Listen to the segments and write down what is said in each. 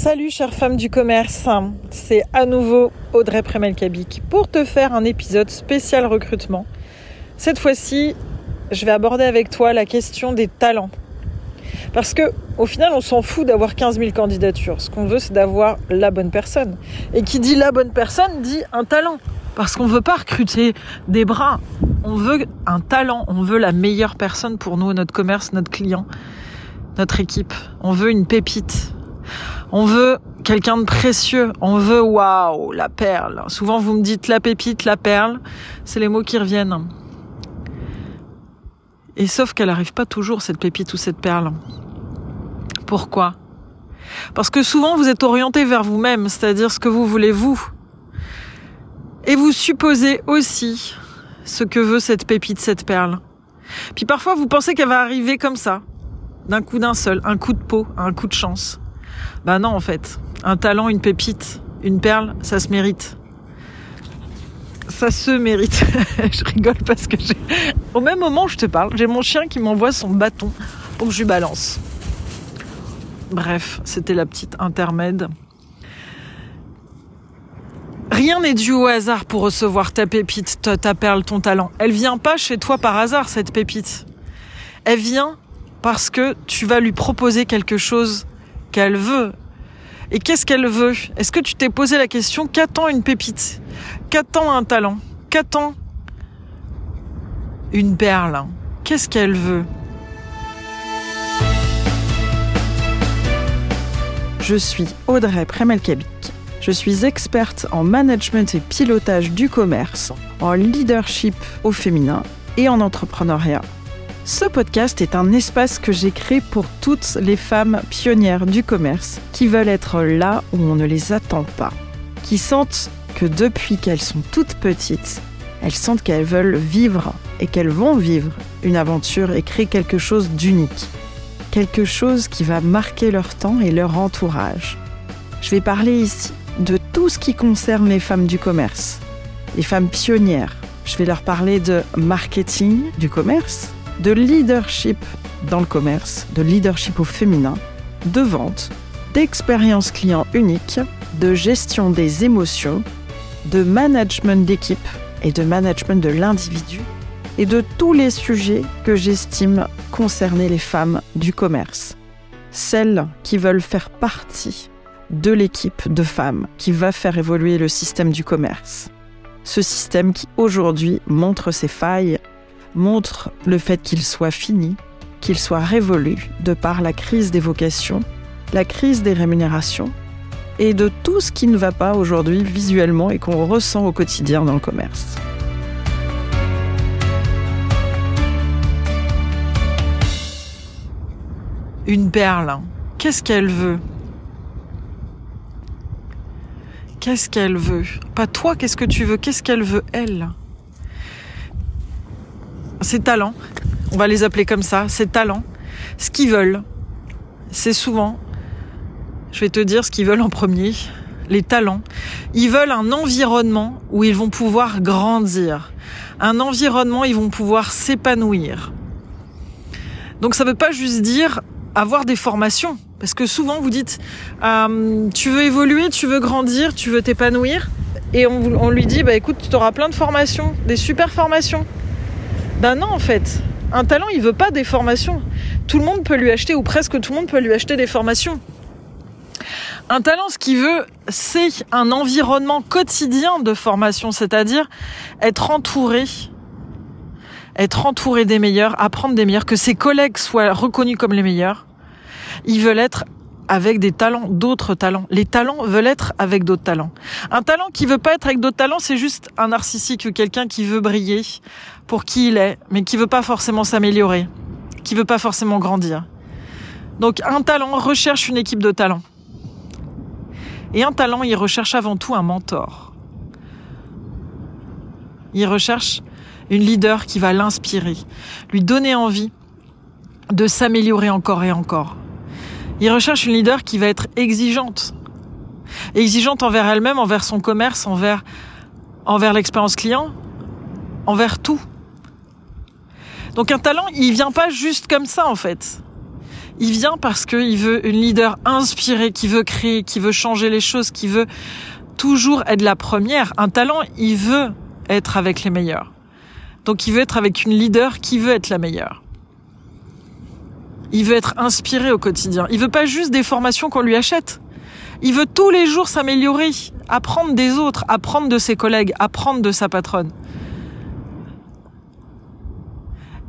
Salut chère femme du commerce, c'est à nouveau Audrey Premelkabik pour te faire un épisode spécial recrutement. Cette fois-ci, je vais aborder avec toi la question des talents. Parce que au final, on s'en fout d'avoir 15 000 candidatures. Ce qu'on veut, c'est d'avoir la bonne personne. Et qui dit la bonne personne dit un talent. Parce qu'on ne veut pas recruter des bras. On veut un talent. On veut la meilleure personne pour nous, notre commerce, notre client, notre équipe. On veut une pépite. On veut quelqu'un de précieux. On veut, waouh, la perle. Souvent, vous me dites la pépite, la perle. C'est les mots qui reviennent. Et sauf qu'elle n'arrive pas toujours, cette pépite ou cette perle. Pourquoi? Parce que souvent, vous êtes orienté vers vous-même, c'est-à-dire ce que vous voulez vous. Et vous supposez aussi ce que veut cette pépite, cette perle. Puis parfois, vous pensez qu'elle va arriver comme ça, d'un coup d'un seul, un coup de peau, un coup de chance. Ben non, en fait. Un talent, une pépite, une perle, ça se mérite. Ça se mérite. je rigole parce que j'ai... Au même moment où je te parle, j'ai mon chien qui m'envoie son bâton pour que je lui balance. Bref, c'était la petite intermède. Rien n'est dû au hasard pour recevoir ta pépite, ta, ta perle, ton talent. Elle vient pas chez toi par hasard, cette pépite. Elle vient parce que tu vas lui proposer quelque chose qu'elle veut. Et qu'est-ce qu'elle veut? Est-ce que tu t'es posé la question qu'attend une pépite Qu'attend un talent? Qu'attend une perle? Qu'est-ce qu'elle veut? Je suis Audrey Premelkabik. Je suis experte en management et pilotage du commerce, en leadership au féminin et en entrepreneuriat. Ce podcast est un espace que j'ai créé pour toutes les femmes pionnières du commerce qui veulent être là où on ne les attend pas, qui sentent que depuis qu'elles sont toutes petites, elles sentent qu'elles veulent vivre et qu'elles vont vivre une aventure et créer quelque chose d'unique, quelque chose qui va marquer leur temps et leur entourage. Je vais parler ici de tout ce qui concerne les femmes du commerce, les femmes pionnières. Je vais leur parler de marketing du commerce, de leadership dans le commerce, de leadership au féminin, de vente, d'expérience client unique, de gestion des émotions, de management d'équipe et de management de l'individu, et de tous les sujets que j'estime concerner les femmes du commerce. Celles qui veulent faire partie de l'équipe de femmes qui va faire évoluer le système du commerce. Ce système qui aujourd'hui montre ses failles montre le fait qu'il soit fini, qu'il soit révolu de par la crise des vocations, la crise des rémunérations et de tout ce qui ne va pas aujourd'hui visuellement et qu'on ressent au quotidien dans le commerce. Une perle, qu'est-ce qu'elle veut? Qu'est-ce qu'elle veut? Pas toi, qu'est-ce que tu veux? Qu'est-ce qu'elle veut, elle? Ces talents, on va les appeler comme ça, ces talents, ce qu'ils veulent, c'est souvent, je vais te dire ce qu'ils veulent en premier, les talents. Ils veulent un environnement où ils vont pouvoir grandir, un environnement où ils vont pouvoir s'épanouir. Donc ça ne veut pas juste dire avoir des formations, parce que souvent vous dites, euh, tu veux évoluer, tu veux grandir, tu veux t'épanouir, et on, on lui dit, bah écoute, tu auras plein de formations, des super formations. Ben non, en fait. Un talent, il veut pas des formations. Tout le monde peut lui acheter, ou presque tout le monde peut lui acheter des formations. Un talent, ce qu'il veut, c'est un environnement quotidien de formation, c'est-à-dire être entouré, être entouré des meilleurs, apprendre des meilleurs, que ses collègues soient reconnus comme les meilleurs. Ils veulent être avec des talents, d'autres talents. Les talents veulent être avec d'autres talents. Un talent qui veut pas être avec d'autres talents, c'est juste un narcissique quelqu'un qui veut briller pour qui il est, mais qui veut pas forcément s'améliorer, qui veut pas forcément grandir. Donc un talent recherche une équipe de talents. Et un talent, il recherche avant tout un mentor. Il recherche une leader qui va l'inspirer, lui donner envie de s'améliorer encore et encore. Il recherche une leader qui va être exigeante. Exigeante envers elle-même, envers son commerce, envers, envers l'expérience client, envers tout. Donc un talent, il vient pas juste comme ça en fait. Il vient parce qu'il veut une leader inspirée, qui veut créer, qui veut changer les choses, qui veut toujours être la première. Un talent, il veut être avec les meilleurs. Donc il veut être avec une leader qui veut être la meilleure. Il veut être inspiré au quotidien. Il veut pas juste des formations qu'on lui achète. Il veut tous les jours s'améliorer, apprendre des autres, apprendre de ses collègues, apprendre de sa patronne.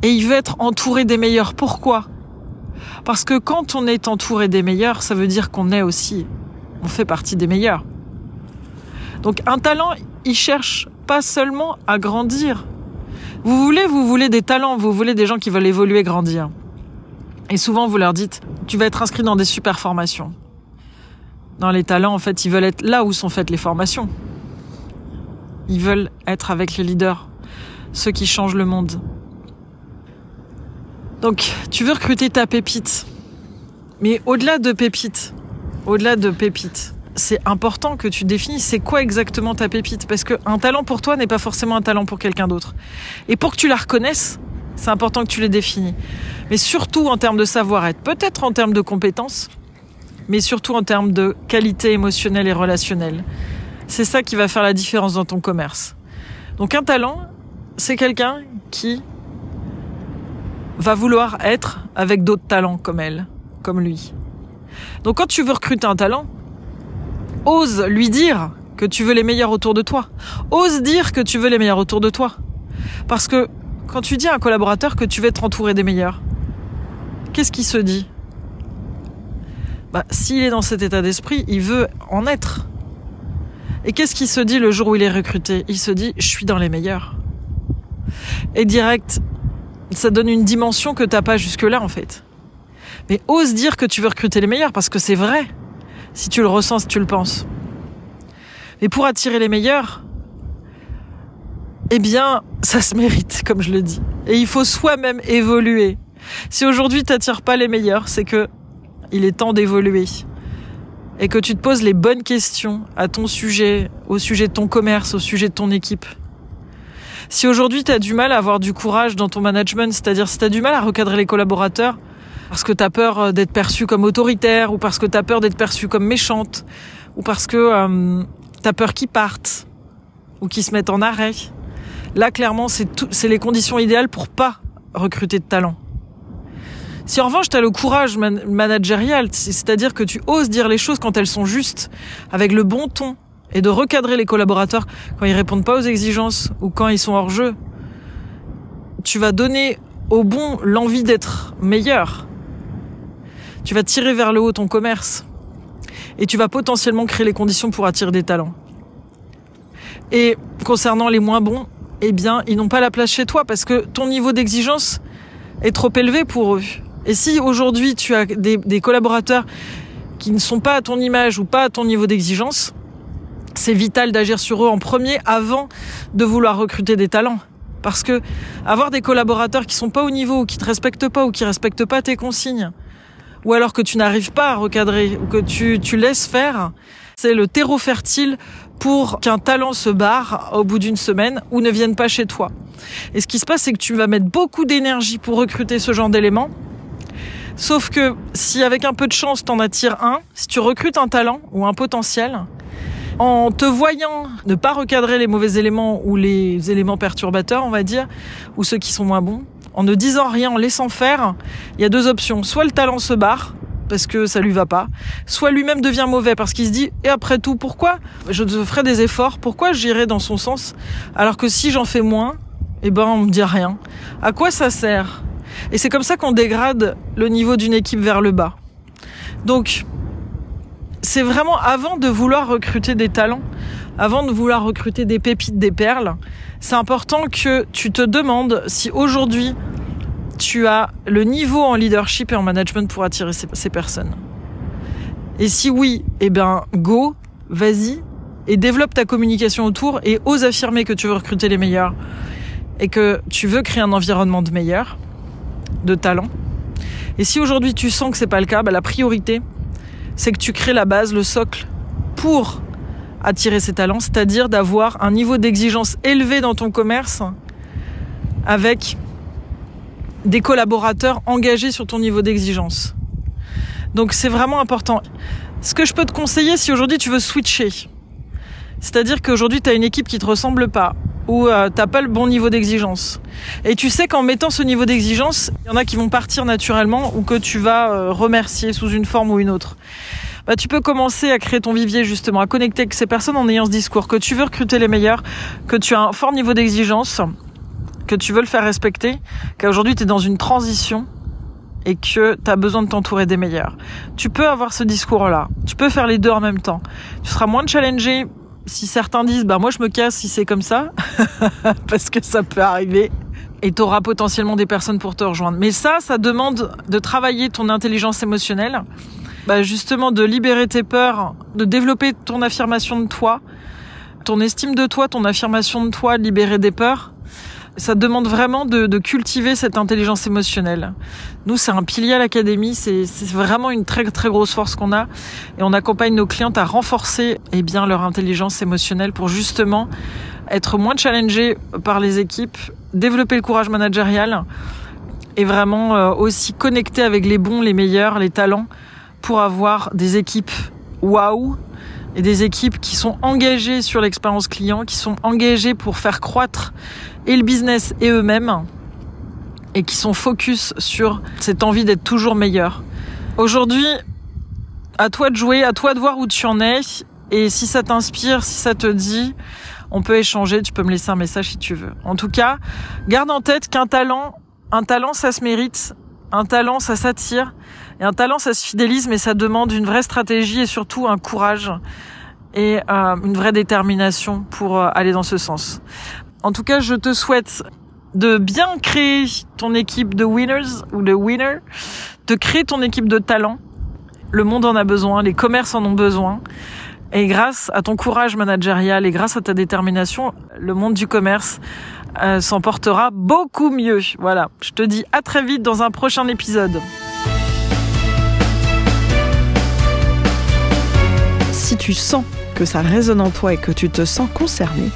Et il veut être entouré des meilleurs. Pourquoi? Parce que quand on est entouré des meilleurs, ça veut dire qu'on est aussi, on fait partie des meilleurs. Donc un talent, il cherche pas seulement à grandir. Vous voulez, vous voulez des talents, vous voulez des gens qui veulent évoluer, grandir. Et souvent, vous leur dites, tu vas être inscrit dans des super formations. Dans les talents, en fait, ils veulent être là où sont faites les formations. Ils veulent être avec les leaders, ceux qui changent le monde. Donc, tu veux recruter ta pépite. Mais au-delà de pépite, au-delà de pépite, c'est important que tu définisses c'est quoi exactement ta pépite. Parce qu'un talent pour toi n'est pas forcément un talent pour quelqu'un d'autre. Et pour que tu la reconnaisses, c'est important que tu les définis. Mais surtout en termes de savoir-être, peut-être en termes de compétences, mais surtout en termes de qualité émotionnelle et relationnelle. C'est ça qui va faire la différence dans ton commerce. Donc un talent, c'est quelqu'un qui va vouloir être avec d'autres talents comme elle, comme lui. Donc quand tu veux recruter un talent, ose lui dire que tu veux les meilleurs autour de toi. Ose dire que tu veux les meilleurs autour de toi. Parce que quand tu dis à un collaborateur que tu veux être entouré des meilleurs, qu'est-ce qu'il se dit? Bah, S'il est dans cet état d'esprit, il veut en être. Et qu'est-ce qu'il se dit le jour où il est recruté? Il se dit, je suis dans les meilleurs. Et direct, ça donne une dimension que t'as pas jusque-là en fait. Mais ose dire que tu veux recruter les meilleurs parce que c'est vrai. Si tu le ressens, si tu le penses. Mais pour attirer les meilleurs, eh bien, ça se mérite, comme je le dis. Et il faut soi-même évoluer. Si aujourd'hui t'attires pas les meilleurs, c'est que il est temps d'évoluer. Et que tu te poses les bonnes questions à ton sujet, au sujet de ton commerce, au sujet de ton équipe. Si aujourd'hui tu as du mal à avoir du courage dans ton management, c'est-à-dire si tu as du mal à recadrer les collaborateurs, parce que tu as peur euh, d'être perçu comme autoritaire, ou parce que tu as peur d'être perçu comme méchante, ou parce que euh, tu as peur qu'ils partent, ou qu'ils se mettent en arrêt, là clairement c'est les conditions idéales pour pas recruter de talent. Si en revanche tu as le courage managérial, c'est-à-dire que tu oses dire les choses quand elles sont justes, avec le bon ton, et de recadrer les collaborateurs quand ils répondent pas aux exigences ou quand ils sont hors jeu. Tu vas donner au bon l'envie d'être meilleur. Tu vas tirer vers le haut ton commerce et tu vas potentiellement créer les conditions pour attirer des talents. Et concernant les moins bons, eh bien, ils n'ont pas la place chez toi parce que ton niveau d'exigence est trop élevé pour eux. Et si aujourd'hui tu as des, des, collaborateurs qui ne sont pas à ton image ou pas à ton niveau d'exigence, c'est vital d'agir sur eux en premier avant de vouloir recruter des talents. Parce que avoir des collaborateurs qui sont pas au niveau, ou qui te respectent pas, ou qui respectent pas tes consignes, ou alors que tu n'arrives pas à recadrer, ou que tu, tu laisses faire, c'est le terreau fertile pour qu'un talent se barre au bout d'une semaine ou ne vienne pas chez toi. Et ce qui se passe, c'est que tu vas mettre beaucoup d'énergie pour recruter ce genre d'éléments. Sauf que si avec un peu de chance t'en attires un, si tu recrutes un talent ou un potentiel, en te voyant ne pas recadrer les mauvais éléments ou les éléments perturbateurs, on va dire, ou ceux qui sont moins bons, en ne disant rien, en laissant faire, il y a deux options. Soit le talent se barre, parce que ça lui va pas, soit lui-même devient mauvais parce qu'il se dit et après tout pourquoi? Je ferai des efforts, pourquoi j'irai dans son sens? Alors que si j'en fais moins, eh ben on me dit rien. À quoi ça sert? Et c'est comme ça qu'on dégrade le niveau d'une équipe vers le bas. Donc c'est vraiment avant de vouloir recruter des talents, avant de vouloir recruter des pépites, des perles, c'est important que tu te demandes si aujourd'hui tu as le niveau en leadership et en management pour attirer ces, personnes. Et si oui, eh bien, go, vas-y, et développe ta communication autour et ose affirmer que tu veux recruter les meilleurs et que tu veux créer un environnement de meilleurs, de talents. Et si aujourd'hui tu sens que c'est pas le cas, bah, la priorité, c'est que tu crées la base, le socle pour attirer ces talents, c'est-à-dire d'avoir un niveau d'exigence élevé dans ton commerce avec des collaborateurs engagés sur ton niveau d'exigence. Donc c'est vraiment important. Ce que je peux te conseiller si aujourd'hui tu veux switcher, c'est-à-dire qu'aujourd'hui tu as une équipe qui te ressemble pas ou euh, t'as pas le bon niveau d'exigence. Et tu sais qu'en mettant ce niveau d'exigence, il y en a qui vont partir naturellement ou que tu vas euh, remercier sous une forme ou une autre. Bah, tu peux commencer à créer ton vivier justement, à connecter avec ces personnes en ayant ce discours que tu veux recruter les meilleurs, que tu as un fort niveau d'exigence, que tu veux le faire respecter, qu'aujourd'hui tu es dans une transition et que tu as besoin de t'entourer des meilleurs. Tu peux avoir ce discours-là. Tu peux faire les deux en même temps. Tu seras moins challengé si certains disent bah moi je me casse si c'est comme ça parce que ça peut arriver et tu auras potentiellement des personnes pour te rejoindre. Mais ça ça demande de travailler ton intelligence émotionnelle bah justement de libérer tes peurs, de développer ton affirmation de toi, ton estime de toi, ton affirmation de toi, libérer des peurs. Ça demande vraiment de, cultiver cette intelligence émotionnelle. Nous, c'est un pilier à l'académie, c'est vraiment une très très grosse force qu'on a, et on accompagne nos clients à renforcer eh bien leur intelligence émotionnelle pour justement être moins challengés par les équipes, développer le courage managérial et vraiment euh, aussi connecter avec les bons, les meilleurs, les talents pour avoir des équipes waouh et des équipes qui sont engagées sur l'expérience client, qui sont engagées pour faire croître et le business et eux-mêmes et qui sont focus sur cette envie d'être toujours meilleur. Aujourd'hui, à toi de jouer, à toi de voir où tu en es et si ça t'inspire, si ça te dit, on peut échanger, tu peux me laisser un message si tu veux. En tout cas, garde en tête qu'un talent, un talent ça se mérite, un talent ça s'attire et un talent, ça se fidélise, mais ça demande une vraie stratégie et surtout un courage et euh, une vraie détermination pour euh, aller dans ce sens. En tout cas, je te souhaite de bien créer ton équipe de winners ou de winners, de créer ton équipe de talents. Le monde en a besoin, les commerces en ont besoin. Et grâce à ton courage managérial et grâce à ta détermination, le monde du commerce euh, s'en portera beaucoup mieux. Voilà, je te dis à très vite dans un prochain épisode. si tu sens que ça résonne en toi et que tu te sens concerné,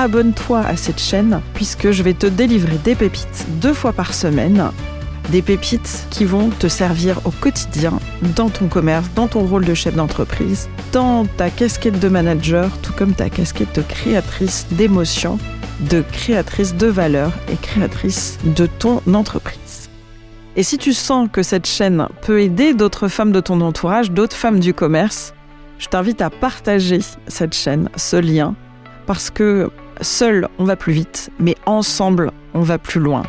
abonne-toi à cette chaîne puisque je vais te délivrer des pépites deux fois par semaine. Des pépites qui vont te servir au quotidien dans ton commerce, dans ton rôle de chef d'entreprise, dans ta casquette de manager, tout comme ta casquette de créatrice d'émotions, de créatrice de valeur et créatrice de ton entreprise. Et si tu sens que cette chaîne peut aider d'autres femmes de ton entourage, d'autres femmes du commerce, je t'invite à partager cette chaîne, ce lien, parce que seul on va plus vite, mais ensemble on va plus loin.